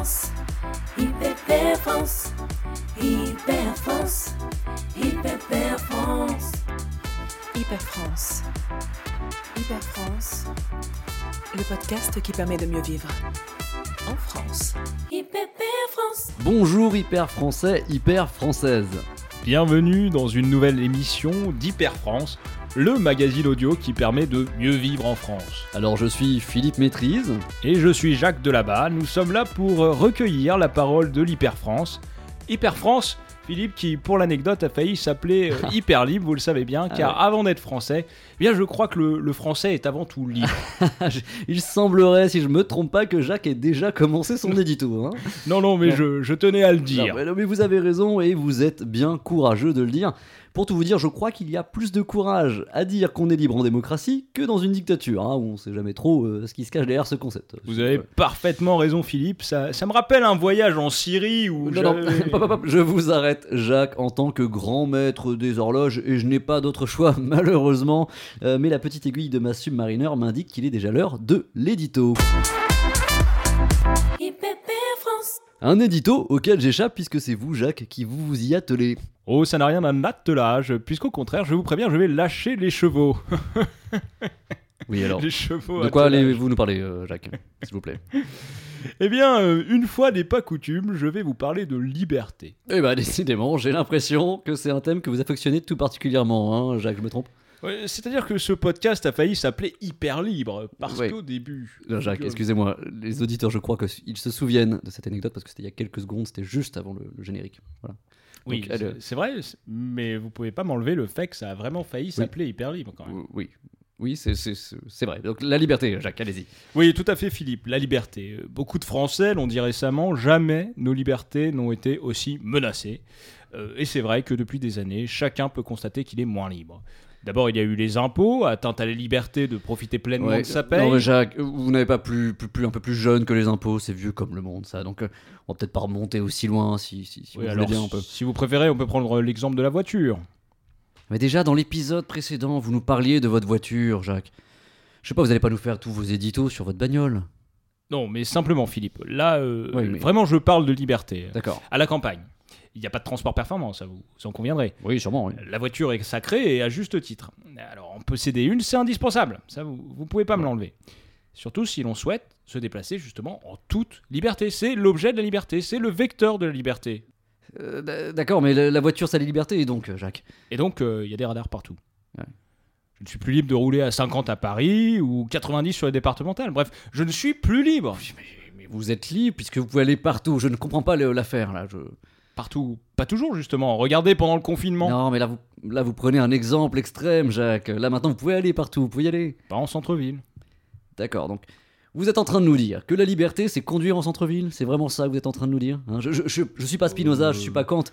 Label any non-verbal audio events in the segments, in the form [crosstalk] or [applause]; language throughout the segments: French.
France, Hyper France, Hyper France, Hyper France. Hyper France. Hyper France. Le podcast qui permet de mieux vivre. En France. Hyper France. Bonjour hyper français, hyper française. Bienvenue dans une nouvelle émission d'Hyper France, le magazine audio qui permet de mieux vivre en France. Alors je suis Philippe Maîtrise. Et je suis Jacques Delabat, nous sommes là pour recueillir la parole de l'Hyper France. Hyper France, Philippe qui, pour l'anecdote, a failli s'appeler euh, [laughs] Hyper Libre, vous le savez bien, car Ah ouais. avant d'être français, eh bien je crois que le, le français est avant tout libre. [laughs] Il semblerait, si je me trompe pas, que Jacques ait déjà commencé son [laughs] édito. Hein. non, non, mais je, je tenais à le Non, dire. mais, non, mais vous avez raison et vous êtes bien courageux de le dire. Pour tout vous dire, je crois qu'il y a plus de courage à dire qu'on est libre en démocratie que dans une dictature, hein, où on sait jamais trop euh, ce qui se cache derrière ce concept. Vous avez Ouais. parfaitement raison, Philippe. Ça, ça me rappelle un voyage en Syrie où Non, non, [laughs] je vous arrête, Jacques, en tant que grand maître des horloges, et je n'ai pas d'autre choix, [laughs] malheureusement, euh, mais la petite aiguille de ma submarineur m'indique qu'il est déjà l'heure de l'édito. Un édito auquel j'échappe puisque c'est vous, Jacques, qui vous vous y attelez. Oh, ça n'a rien d'un attelage, puisqu'au contraire, je vous préviens, je vais lâcher les chevaux. [laughs] Oui, alors. les chevaux. De quoi allez-vous nous parler, euh, Jacques S'il vous plaît? Eh bien, euh, une fois n'est pas coutume, je vais vous parler de liberté. Eh bah, décidément, j'ai l'impression que c'est un thème que vous affectionnez tout particulièrement, hein, Jacques, je me trompe? Ouais, C'est-à-dire que ce podcast a failli s'appeler Hyper Libre, parce Ouais. qu'au début. Non, Jacques, que- excusez-moi, les auditeurs, je crois qu'ils se souviennent de cette anecdote parce que c'était il y a quelques secondes, c'était juste avant le, le générique. Voilà. Oui, Donc, c'est- elle- c'est vrai, c'est- mais vous pouvez pas m'enlever le fait que ça a vraiment failli s'appeler Hyper Libre quand même. Euh, Oui, oui, c'est- c'est c'est vrai. Donc, la liberté, Jacques, allez-y. Oui, tout à fait, Philippe. La liberté. Euh, Beaucoup de Français l'ont dit récemment, jamais nos libertés n'ont été aussi menacées. Euh, et c'est vrai que depuis des années, chacun peut constater qu'il est moins libre. D'abord, il y a eu les impôts, atteinte à la liberté de profiter pleinement Ouais. de sa paye. Non, mais Jacques, vous n'avez pas plus, plus, plus- un peu plus jeune que les impôts, c'est vieux comme le monde, ça. Donc, euh, on va peut-être pas remonter aussi loin si, si, si Oui, vous alors, voulez bien. On peut. si vous préférez, on peut prendre l'exemple de la voiture. Mais déjà, dans l'épisode précédent, vous nous parliez de votre voiture, Jacques. Je sais pas, vous allez pas nous faire tous vos éditos sur votre bagnole. Non, mais simplement, Philippe. Là, euh, Oui, mais- vraiment, je parle de liberté. D'accord. À la campagne, il n'y a pas de transport performant, ça vous, vous en conviendrez. Oui, sûrement, oui. La voiture est sacrée et à juste titre. Alors, en posséder une, c'est indispensable. Ça, vous ne pouvez pas me l'enlever. Surtout si l'on souhaite se déplacer justement en toute liberté. C'est l'objet de la liberté, c'est le vecteur de la liberté. Euh, D'accord, mais la, la voiture, ça a les libertés, donc, euh, Jacques. Et donc, euh, il y a des radars partout. Ouais. Je ne suis plus libre de rouler à 50 à Paris ou 90 sur les départementales. Bref, je ne suis plus libre. Mais vous êtes libre puisque vous pouvez aller partout. Je ne comprends pas l'affaire, là. Je... Partout. Pas toujours, justement. Regardez pendant le confinement. Non, mais là vous, là, vous prenez un exemple extrême, Jacques. Là, maintenant, vous pouvez aller partout. Vous pouvez y aller. Pas en centre-ville. D'accord, donc vous êtes en train de nous dire que la liberté, c'est conduire en centre-ville? C'est vraiment ça que vous êtes en train de nous dire hein? Je, je, je, je suis pas Spinoza, je suis pas Kant,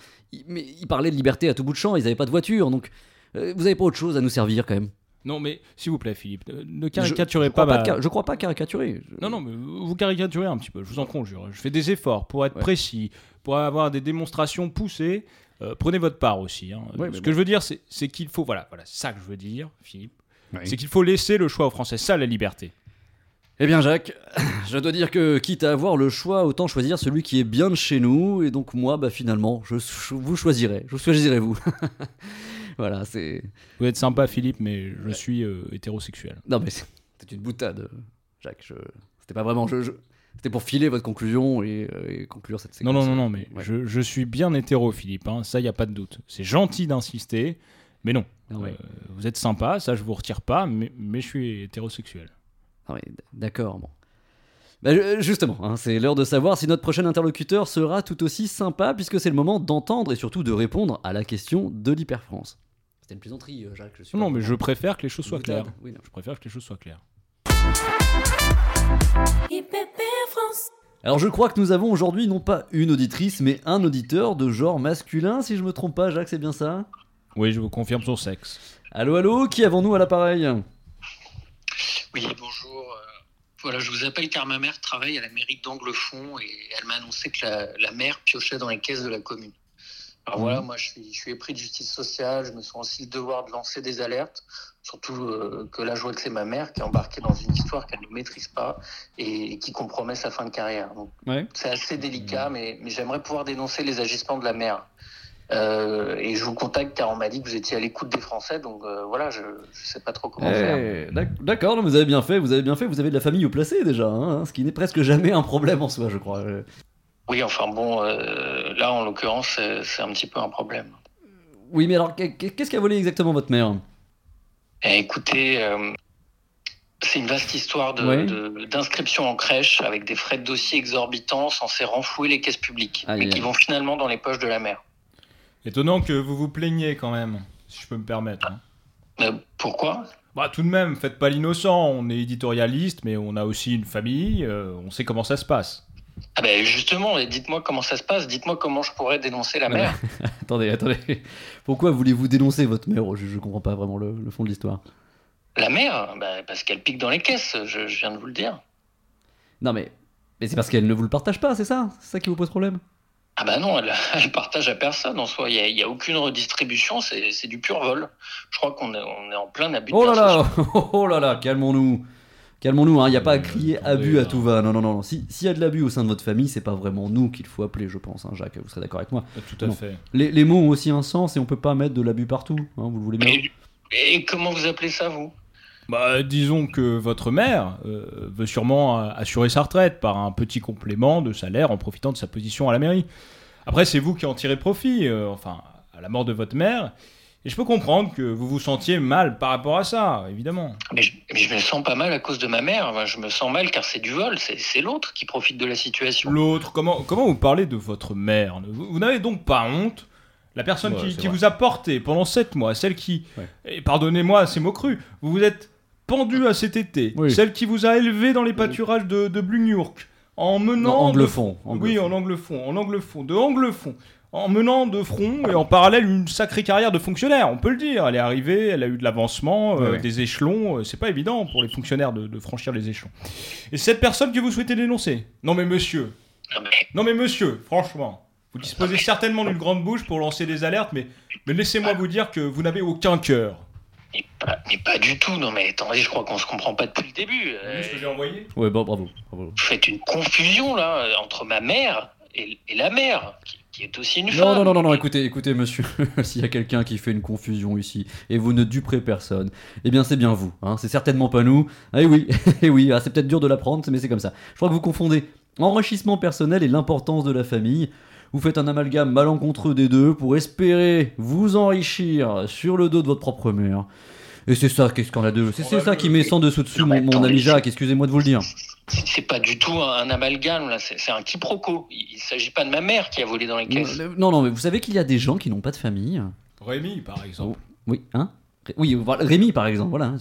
mais ils parlaient de liberté à tout bout de champ, ils n'avaient pas de voiture, donc euh, vous avez pas autre chose à nous servir quand même. Non, mais s'il vous plaît, Philippe, ne Je- caricaturez je crois pas, pas, ma- ca- je crois pas caricaturer. Je- Non, non, mais vous caricaturez un petit peu, je vous en conjure. Je fais des efforts pour être Ouais. précis, pour avoir des démonstrations poussées. Euh, prenez votre part aussi. hein. Ouais, Ce que bon. je veux dire, c'est qu'il faut. Voilà, voilà c'est ça que je veux dire, Philippe. Oui. C'est qu'il faut laisser le choix aux Français. Ça, la liberté. Eh bien, Jacques, [laughs] je dois dire que quitte à avoir le choix, autant choisir celui qui est bien de chez nous, et donc moi, bah finalement, je, je vous choisirai, je choisirai vous. Voilà, c'est. Vous êtes sympa, Philippe, mais je suis euh, hétérosexuel. Non, mais c'est une boutade, Jacques. Je... C'était pas vraiment. Je, je- C'était pour filer votre conclusion et, euh, et conclure cette Non, séquence. non, non, non, mais Ouais. je, je suis bien hétéro, Philippe. hein, ça, il n'y a pas de doute. C'est gentil d'insister, mais non. Non, mais- Euh, vous êtes sympa, ça, je vous retire pas, mais, mais je suis hétérosexuel. Ah d'accord, bon. Bah, ju- justement, hein, c'est l'heure de savoir si notre prochain interlocuteur sera tout aussi sympa, puisque c'est le moment d'entendre et surtout de répondre à la question de l'Hyperfrance. C'était une plaisanterie, euh, Jacques. Je suis Non, mais je préfère que les choses soient claires. Oui, non. Je préfère que les choses soient claires. Alors je crois que nous avons aujourd'hui non pas une auditrice, mais un auditeur de genre masculin, si je me trompe pas, Jacques, c'est bien ça? Oui, je vous confirme son sexe. Allô, allô, qui avons-nous à l'appareil? Oui, bonjour. euh, Voilà, je vous appelle car ma mère travaille à la mairie d'Anglefond et elle m'a annoncé que la, la maire piochait dans les caisses de la commune. Alors voilà, moi je suis, je suis épris de justice sociale, je me sens aussi le devoir de lancer des alertes, surtout euh, que là je vois que c'est ma mère qui est embarquée dans une histoire qu'elle ne maîtrise pas et, et qui compromet sa fin de carrière. Donc Ouais. c'est assez délicat, mais, mais j'aimerais pouvoir dénoncer les agissements de la mère. Euh, et je vous contacte car on m'a dit que vous étiez à l'écoute des Français, donc euh, voilà, je ne sais pas trop comment faire. Eh, d'ac- D'accord, vous avez bien fait, vous avez bien fait, vous avez de la famille au placé déjà, hein, ce qui n'est presque jamais un problème en soi, je crois. Oui, enfin bon, euh, là en l'occurrence, c'est un petit peu un problème. Oui, mais alors, qu'est- qu'est-ce qu'a volé exactement votre mère? Eh, écoutez, euh, c'est une vaste histoire de- Ouais. de- d'inscription en crèche avec des frais de dossier exorbitants censés renflouer les caisses publiques, Aïe, mais qui vont finalement dans les poches de la mère. Étonnant que vous vous plaigniez quand même, si je peux me permettre. hein. Euh, pourquoi? Bah tout de même, faites pas l'innocent, on est éditorialiste, mais on a aussi une famille, euh, on sait comment ça se passe. Ah ben Justement, dites-moi comment ça se passe, dites-moi comment je pourrais dénoncer la mère. [laughs] Attendez, attendez. Pourquoi voulez-vous dénoncer votre mère? Je, je comprends pas vraiment le, le fond de l'histoire. La mère? Ben, Parce qu'elle pique dans les caisses, je, je viens de vous le dire. Non, mais, mais c'est parce qu'elle ne vous le partage pas, c'est ça? C'est ça qui vous pose problème? Ah bah non, elle, [laughs] elle partage à personne en soi, il n'y a, il y a aucune redistribution, c'est du pur vol. Je crois qu'on est, on est en plein abus de Oh là là. [laughs] Oh là là, calmons-nous Calmons-nous, il n'y a pas à Euh, crier attendez, abus à tout va. Non, non, non. non. Si- S'il y a de l'abus au sein de votre famille, c'est pas vraiment nous qu'il faut appeler, je pense, hein, Jacques. Vous serez d'accord avec moi. Euh, Tout à Non. fait. Les, les mots ont aussi un sens et on peut pas mettre de l'abus partout. hein, vous le voulez bien Et, et comment vous appelez ça, vous? Bah, disons que votre mère euh, veut sûrement assurer sa retraite par un petit complément de salaire en profitant de sa position à la mairie. Après, c'est vous qui en tirez profit, euh, enfin, à la mort de votre mère. Et je peux comprendre que vous vous sentiez mal par rapport à ça, évidemment. mais je, mais je me sens pas mal à cause de ma mère, Enfin, je me sens mal car c'est du vol, c'est l'autre qui profite de la situation. L'autre, comment, comment vous parlez de votre mère? Vous, vous n'avez donc pas honte? La personne Ouais, qui, vous a porté pendant 7 mois, celle qui, Ouais. et pardonnez-moi ces mots crus, vous vous êtes pendu à cet été, Oui. celle qui vous a élevé dans les pâturages de, de Blugnourk, en menant... Non, de- anglefond, Oui, en anglefond, en anglefond, de anglefond. En menant de front et en parallèle une sacrée carrière de fonctionnaire, on peut le dire. Elle est arrivée, elle a eu de l'avancement, euh, des échelons. euh, C'est pas évident pour les fonctionnaires de, de franchir les échelons. Et cette personne que vous souhaitez dénoncer? Non mais monsieur, Non, mais, non mais monsieur, franchement, vous disposez certainement d'une grande bouche pour lancer des alertes, mais, mais laissez-moi vous dire que vous n'avez aucun cœur. mais pas, mais pas du tout, non mais attendez, je crois qu'on se comprend pas depuis le début. Vous Euh, ce que j'ai envoyé Ouais, bon, bravo. bravo. vous faites une confusion là entre ma mère et, et la mère, qui, qui est aussi une Non, femme. non, non, non, non, écoutez, écoutez, monsieur, [laughs] s'il y a quelqu'un qui fait une confusion ici et vous ne duperez personne, eh bien c'est bien vous, hein, c'est certainement pas nous. Ah, et oui, [laughs] et oui, ah, c'est peut-être dur de l'apprendre, mais c'est comme ça. Je crois que vous confondez enrichissement personnel et l'importance de la famille. Vous faites un amalgame malencontreux des deux pour espérer vous enrichir sur le dos de votre propre mère. Et c'est ça qui est scandaleux. C'est c'est ça qui met sans dessous dessous Non, mon, mon ami Jacques, excusez-moi de vous le dire. C'est pas du tout un, un amalgame là, c'est un quiproquo. Il, il s'agit pas de ma mère qui a volé dans les caisses. Non, non, mais vous savez qu'il y a des gens qui n'ont pas de famille. Rémi, par exemple. Oui, hein? Ré- Oui, Rémi par exemple, voilà.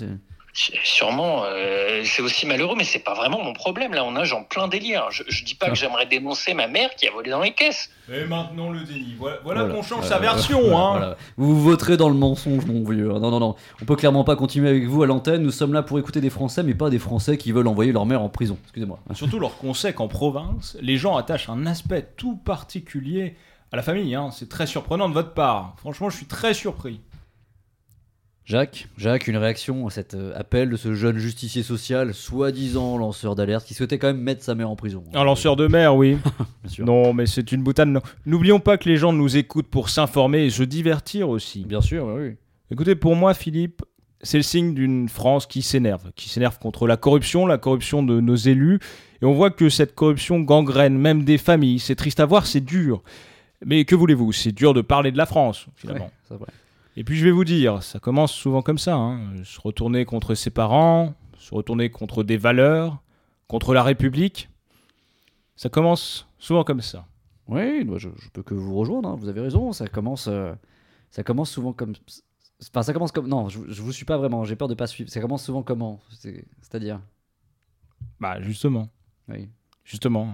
C'est- Sûrement, euh, c'est aussi malheureux, mais c'est pas vraiment mon problème. Là, on nage en plein délire. Je, je dis pas Ah. que j'aimerais dénoncer ma mère qui a volé dans les caisses. Et maintenant le déni. Voilà, voilà Voilà, qu'on change voilà, sa version, hein. voilà. Vous voterez dans le mensonge, mon vieux. Non, non, non. On peut clairement pas continuer avec vous à l'antenne. Nous sommes là pour écouter des Français, mais pas des Français qui veulent envoyer leur mère en prison. Excusez-moi. [laughs] Surtout lorsqu'on sait qu'en province, les gens attachent un aspect tout particulier à la famille. Hein. C'est très surprenant de votre part. Franchement, je suis très surpris. Jacques, Jacques, une réaction à cet euh, appel de ce jeune justicier social, soi-disant lanceur d'alerte, qui souhaitait quand même mettre sa mère en prison. Un lanceur de mer, oui. [laughs] Bien sûr. non, mais c'est une boutade. non. N'oublions pas que les gens nous écoutent pour s'informer et se divertir aussi. Bien sûr, oui, oui. Écoutez, pour moi, Philippe, c'est le signe d'une France qui s'énerve, qui s'énerve contre la corruption, la corruption de nos élus. Et on voit que cette corruption gangrène même des familles. C'est triste à voir, c'est dur. Mais que voulez-vous? C'est dur de parler de la France, finalement. Ouais, c'est vrai. Et puis je vais vous dire, ça commence souvent comme ça. hein. Se retourner contre ses parents, se retourner contre des valeurs, contre la République. Ça commence souvent comme ça. Oui, je, je peux que vous rejoindre. hein, Vous avez raison. Ça commence, euh, ça commence souvent comme. Enfin, ça commence comme. Non, je, je vous suis pas vraiment. J'ai peur de pas suivre. Ça commence souvent comment C'est- C'est-à-dire? Bah justement, Oui. justement.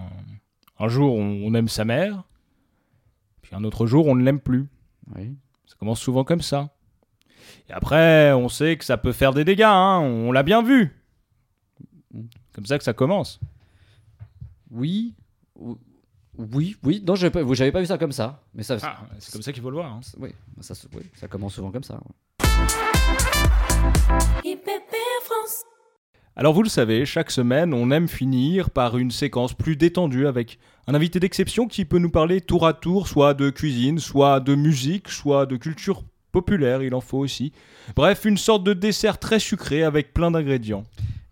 Un jour on aime sa mère, puis un autre jour on ne l'aime plus. Oui. Ça commence souvent comme ça. Et après, on sait que ça peut faire des dégâts, hein, on l'a bien vu. Comme ça que ça commence. Oui. ou- Oui, oui, non, j'avais pas, j'avais pas vu ça comme ça. Mais ça, Ah, c'est comme ça qu'il faut le voir. hein. oui, ça, se- oui, ça commence souvent comme ça. IPP France. Alors vous le savez, chaque semaine, on aime finir par une séquence plus détendue avec un invité d'exception qui peut nous parler tour à tour, soit de cuisine, soit de musique, soit de culture populaire, il en faut aussi. Bref, une sorte de dessert très sucré avec plein d'ingrédients.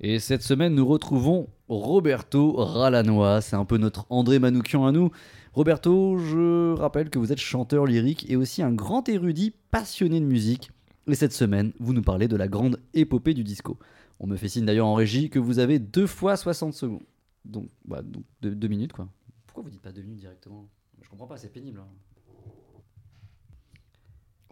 Et cette semaine, nous retrouvons Roberto Ralanois. C'est un peu notre André Manoukian à nous. Roberto, je rappelle que vous êtes chanteur lyrique et aussi un grand érudit passionné de musique. Et cette semaine, vous nous parlez de la grande épopée du disco. On me fait signe d'ailleurs en régie que vous avez deux fois 60 secondes. Donc, bah, donc deux, deux minutes quoi. Pourquoi vous dites pas deux minutes directement? Je comprends pas, c'est pénible. hein.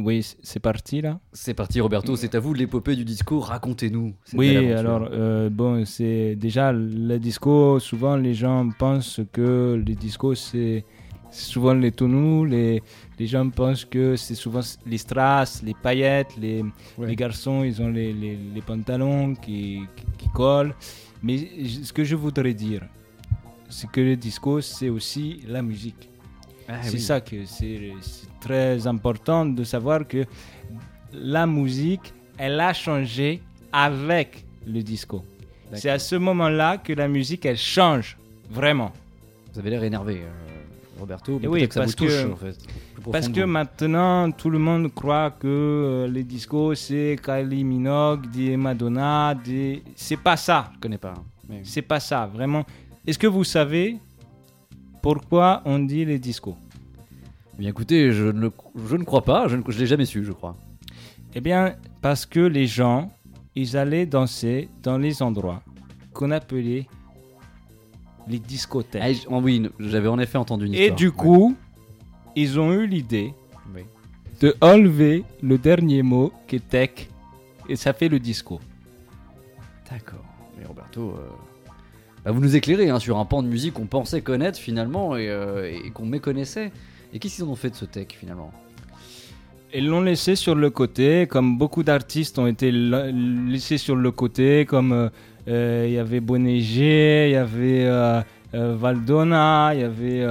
Oui, c'est parti là? C'est parti Roberto, c'est à vous l'épopée du disco, racontez-nous. Oui, alors, euh, bon, c'est déjà le disco, souvent les gens pensent que le disco c'est c'est souvent les tonneaux, les, les gens pensent que c'est souvent les strass, les paillettes, les, Ouais. les garçons ils ont les, les, les pantalons qui, qui, qui collent. Mais ce que je voudrais dire, c'est que le disco c'est aussi la musique. Ah c'est oui. ça que c'est c'est très important de savoir que la musique, elle a changé avec le disco. C'est à ce moment-là que la musique, elle change vraiment. Vous avez l'air énervé, euh, Roberto. mais oui, peut-être que ça parce vous touche, que- en fait. Parce que maintenant, tout le monde croit que euh, le disco, c'est Kylie Minogue, des Madonna, des... C'est pas ça. Je connais pas. hein, mais- C'est pas ça, vraiment. Est-ce que vous savez pourquoi on dit les disco Eh Bien écoutez, je ne, je ne crois pas, je ne je l'ai jamais su, je crois. Eh bien, parce que les gens, ils allaient danser dans les endroits qu'on appelait les discothèques. Ah, j- oh oui, j'avais en effet entendu une Et histoire. du coup, ils ont eu l'idée Oui. de enlever le dernier mot qui est tech et ça fait le disco. D'accord. Mais Roberto, euh, bah, vous nous éclairez hein, sur un pan de musique qu'on pensait connaître finalement et, euh, et qu'on méconnaissait. Et qu'est-ce qu'ils en ont fait de ce tech finalement? Ils l'ont laissé sur le côté, comme beaucoup d'artistes ont été la- laissés sur le côté, comme euh, euh, il y avait Bonneger, il y avait euh, euh, Valdona, il y avait,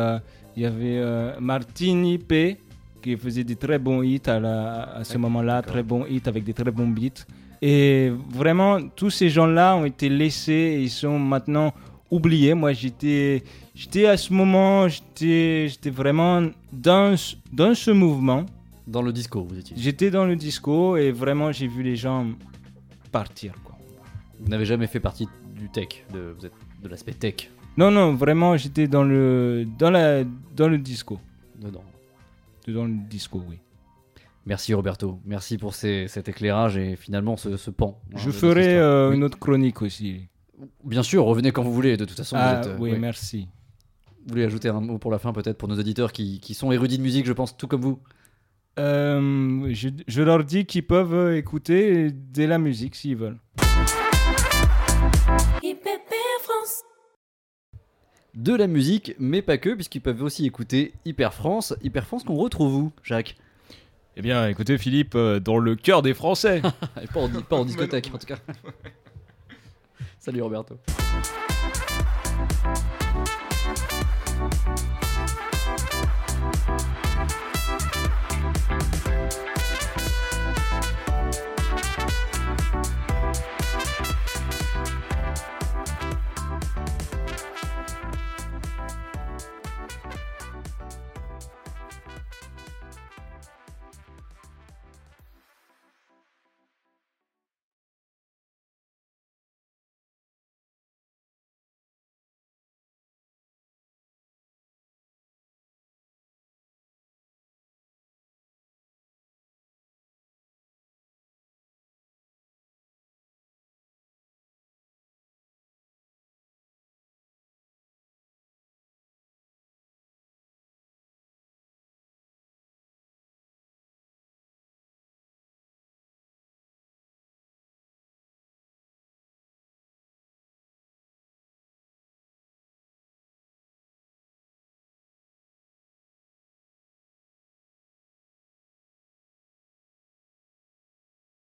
y avait Martini P, qui faisait des très bons hits à, la- à ce moment-là, très bons hits avec des très bons beats. Et vraiment, tous ces gens-là ont été laissés et ils sont maintenant oubliés. Moi, j'étais, j'étais à ce moment, j'étais, j'étais vraiment dans, dans ce mouvement. Dans le disco, vous étiez. J'étais dans le disco et vraiment j'ai vu les gens partir. Quoi. Vous n'avez jamais fait partie du tech, de, vous êtes de l'aspect tech Non, non, vraiment j'étais dans le, dans, la, dans le disco. dedans. Dans le disco, oui. Merci Roberto, merci pour ces- cet éclairage et finalement ce, ce pan. hein, Je ferai euh, Oui. une autre chronique aussi. Bien sûr, revenez quand vous voulez, de toute façon. Ah, vous, êtes, euh, oui, ouais. merci. Vous voulez ajouter un mot pour la fin peut-être pour nos auditeurs qui, qui sont érudits de musique, je pense, tout comme vous Euh, je, je leur dis qu'ils peuvent euh, écouter de la musique s'ils veulent. De la musique, mais pas que, puisqu'ils peuvent aussi écouter Hyper France. Hyper France qu'on retrouve où, Jacques? Eh bien, écoutez Philippe, euh, dans le cœur des Français. Et [laughs] pas en, pas en [laughs] discothèque en tout cas. Salut Roberto.